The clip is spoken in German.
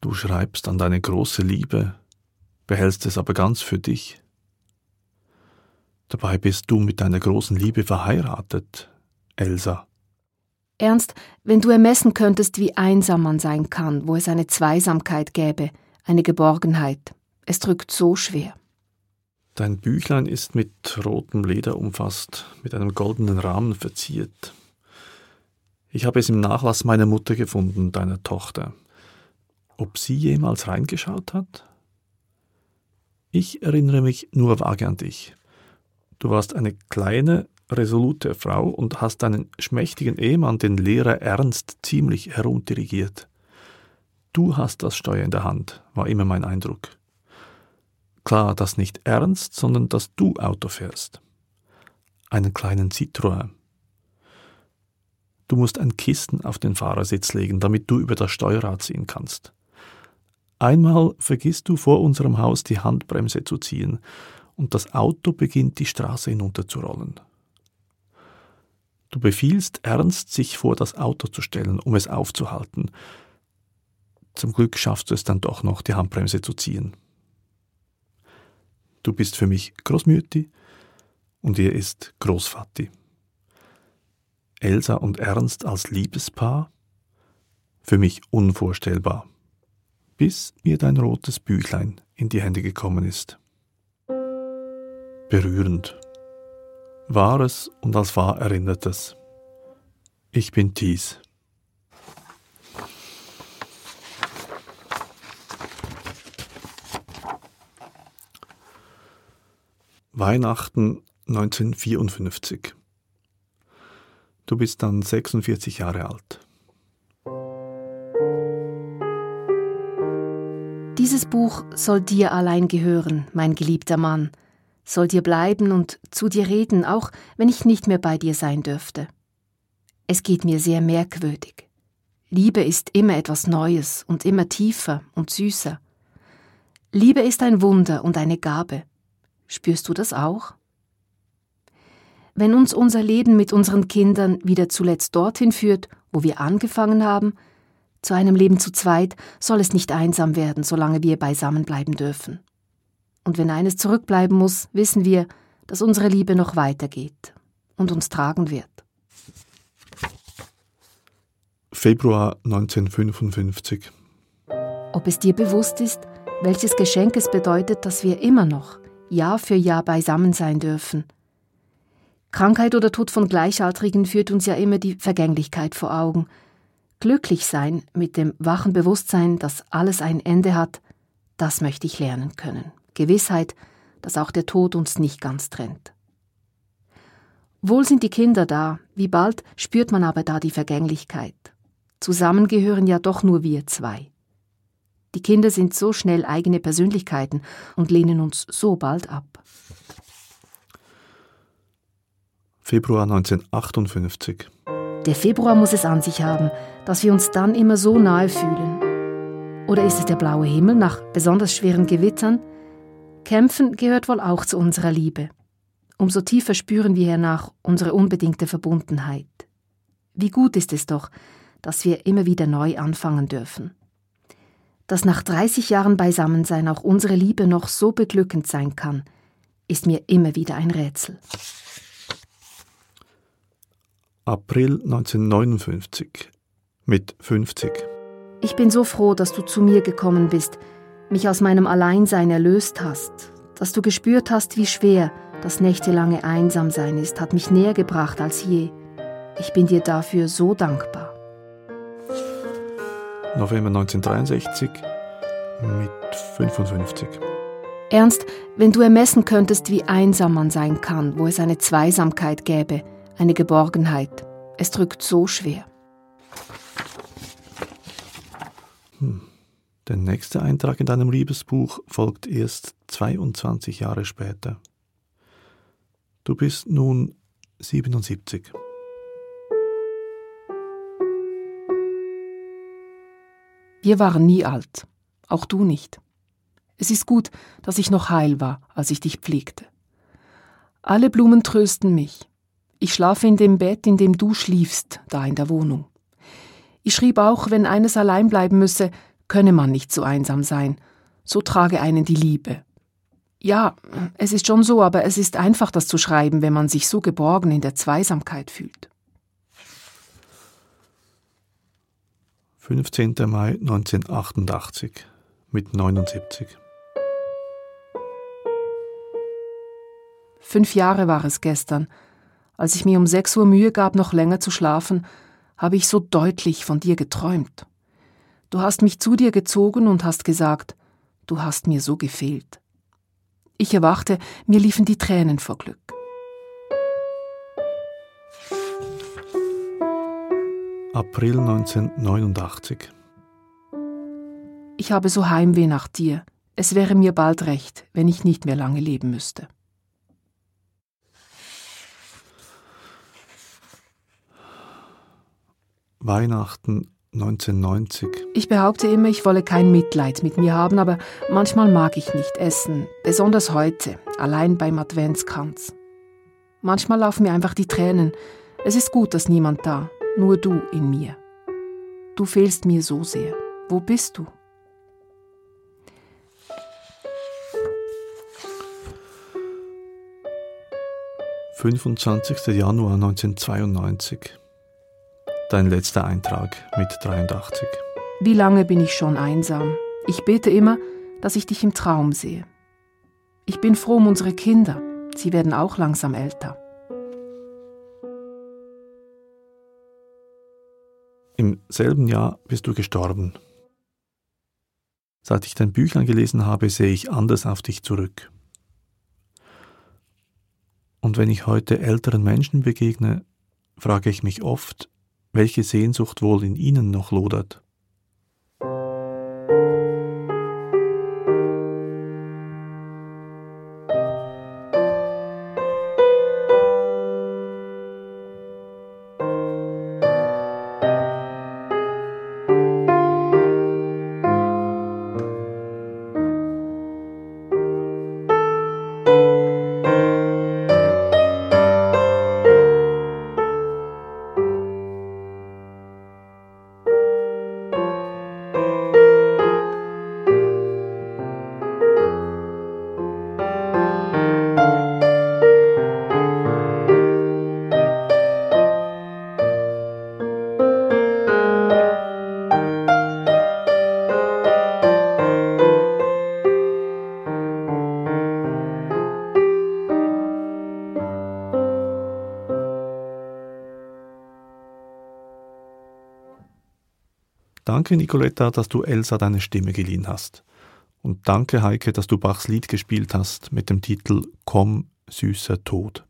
Du schreibst an deine große Liebe, behältst es aber ganz für dich. Dabei bist du mit deiner großen Liebe verheiratet, Elsa. Ernst, wenn du ermessen könntest, wie einsam man sein kann, wo es eine Zweisamkeit gäbe, eine Geborgenheit. Es drückt so schwer. Dein Büchlein ist mit rotem Leder umfasst, mit einem goldenen Rahmen verziert. Ich habe es im Nachlass meiner Mutter gefunden, deiner Tochter. Ob sie jemals reingeschaut hat? Ich erinnere mich nur vage an dich. Du warst eine kleine, resolute Frau und hast deinen schmächtigen Ehemann, den Lehrer Ernst, ziemlich herumdirigiert. Du hast das Steuer in der Hand, war immer mein Eindruck. Klar, das nicht ernst, sondern dass du Auto fährst. Einen kleinen Citroën. Du musst ein Kissen auf den Fahrersitz legen, damit du über das Steuerrad ziehen kannst. Einmal vergisst du vor unserem Haus die Handbremse zu ziehen und das Auto beginnt die Straße hinunterzurollen. Du befiehlst Ernst, sich vor das Auto zu stellen, um es aufzuhalten. Zum Glück schaffst du es dann doch noch, die Handbremse zu ziehen. Du bist für mich Großmütti und er ist Großvati. Elsa und Ernst als Liebespaar? Für mich unvorstellbar. Bis mir dein rotes Büchlein in die Hände gekommen ist. Berührend. Wahres und als wahr erinnertes. Ich bin Thies. Weihnachten 1954. Du bist dann 46 Jahre alt. Dieses Buch soll dir allein gehören, mein geliebter Mann, soll dir bleiben und zu dir reden, auch wenn ich nicht mehr bei dir sein dürfte. Es geht mir sehr merkwürdig. Liebe ist immer etwas Neues und immer tiefer und süßer. Liebe ist ein Wunder und eine Gabe. Spürst du das auch? Wenn uns unser Leben mit unseren Kindern wieder zuletzt dorthin führt, wo wir angefangen haben, zu einem Leben zu zweit, soll es nicht einsam werden, solange wir beisammen bleiben dürfen. Und wenn eines zurückbleiben muss, wissen wir, dass unsere Liebe noch weitergeht und uns tragen wird. Februar 1955 Ob es dir bewusst ist, welches Geschenk es bedeutet, dass wir immer noch Jahr für Jahr beisammen sein dürfen. Krankheit oder Tod von Gleichaltrigen führt uns ja immer die Vergänglichkeit vor Augen. Glücklich sein mit dem wachen Bewusstsein, dass alles ein Ende hat, das möchte ich lernen können. Gewissheit, dass auch der Tod uns nicht ganz trennt. Wohl sind die Kinder da, wie bald spürt man aber da die Vergänglichkeit. Zusammen gehören ja doch nur wir zwei. Die Kinder sind so schnell eigene Persönlichkeiten und lehnen uns so bald ab. Februar 1958. Der Februar muss es an sich haben, dass wir uns dann immer so nahe fühlen. Oder ist es der blaue Himmel nach besonders schweren Gewittern? Kämpfen gehört wohl auch zu unserer Liebe. Umso tiefer spüren wir hernach unsere unbedingte Verbundenheit. Wie gut ist es doch, dass wir immer wieder neu anfangen dürfen dass nach 30 Jahren Beisammensein auch unsere Liebe noch so beglückend sein kann, ist mir immer wieder ein Rätsel. April 1959 mit 50. Ich bin so froh, dass du zu mir gekommen bist, mich aus meinem Alleinsein erlöst hast, dass du gespürt hast, wie schwer das nächtelange Einsamsein ist, hat mich näher gebracht als je. Ich bin dir dafür so dankbar. November 1963 mit 55. Ernst, wenn du ermessen könntest, wie einsam man sein kann, wo es eine Zweisamkeit gäbe, eine Geborgenheit. Es drückt so schwer. Hm. Der nächste Eintrag in deinem Liebesbuch folgt erst 22 Jahre später. Du bist nun 77. Wir waren nie alt, auch du nicht. Es ist gut, dass ich noch heil war, als ich dich pflegte. Alle Blumen trösten mich. Ich schlafe in dem Bett, in dem du schliefst, da in der Wohnung. Ich schrieb auch, wenn eines allein bleiben müsse, könne man nicht so einsam sein, so trage einen die Liebe. Ja, es ist schon so, aber es ist einfach, das zu schreiben, wenn man sich so geborgen in der Zweisamkeit fühlt. 15. Mai 1988 mit 79. Fünf Jahre war es gestern. Als ich mir um sechs Uhr Mühe gab, noch länger zu schlafen, habe ich so deutlich von dir geträumt. Du hast mich zu dir gezogen und hast gesagt, du hast mir so gefehlt. Ich erwachte, mir liefen die Tränen vor Glück. April 1989 Ich habe so Heimweh nach dir. Es wäre mir bald recht, wenn ich nicht mehr lange leben müsste. Weihnachten 1990. Ich behaupte immer, ich wolle kein Mitleid mit mir haben, aber manchmal mag ich nicht essen, besonders heute, allein beim Adventskranz. Manchmal laufen mir einfach die Tränen. Es ist gut, dass niemand da, nur du in mir. Du fehlst mir so sehr. Wo bist du? »25. Januar 1992 Dein letzter Eintrag mit 83. Wie lange bin ich schon einsam? Ich bete immer, dass ich dich im Traum sehe. Ich bin froh um unsere Kinder. Sie werden auch langsam älter. Im selben Jahr bist du gestorben. Seit ich dein Büchlein gelesen habe, sehe ich anders auf dich zurück. Und wenn ich heute älteren Menschen begegne, frage ich mich oft, welche Sehnsucht wohl in ihnen noch lodert. Danke, Nicoletta, dass du Elsa deine Stimme geliehen hast. Und danke, Heike, dass du Bachs Lied gespielt hast mit dem Titel Komm, süßer Tod.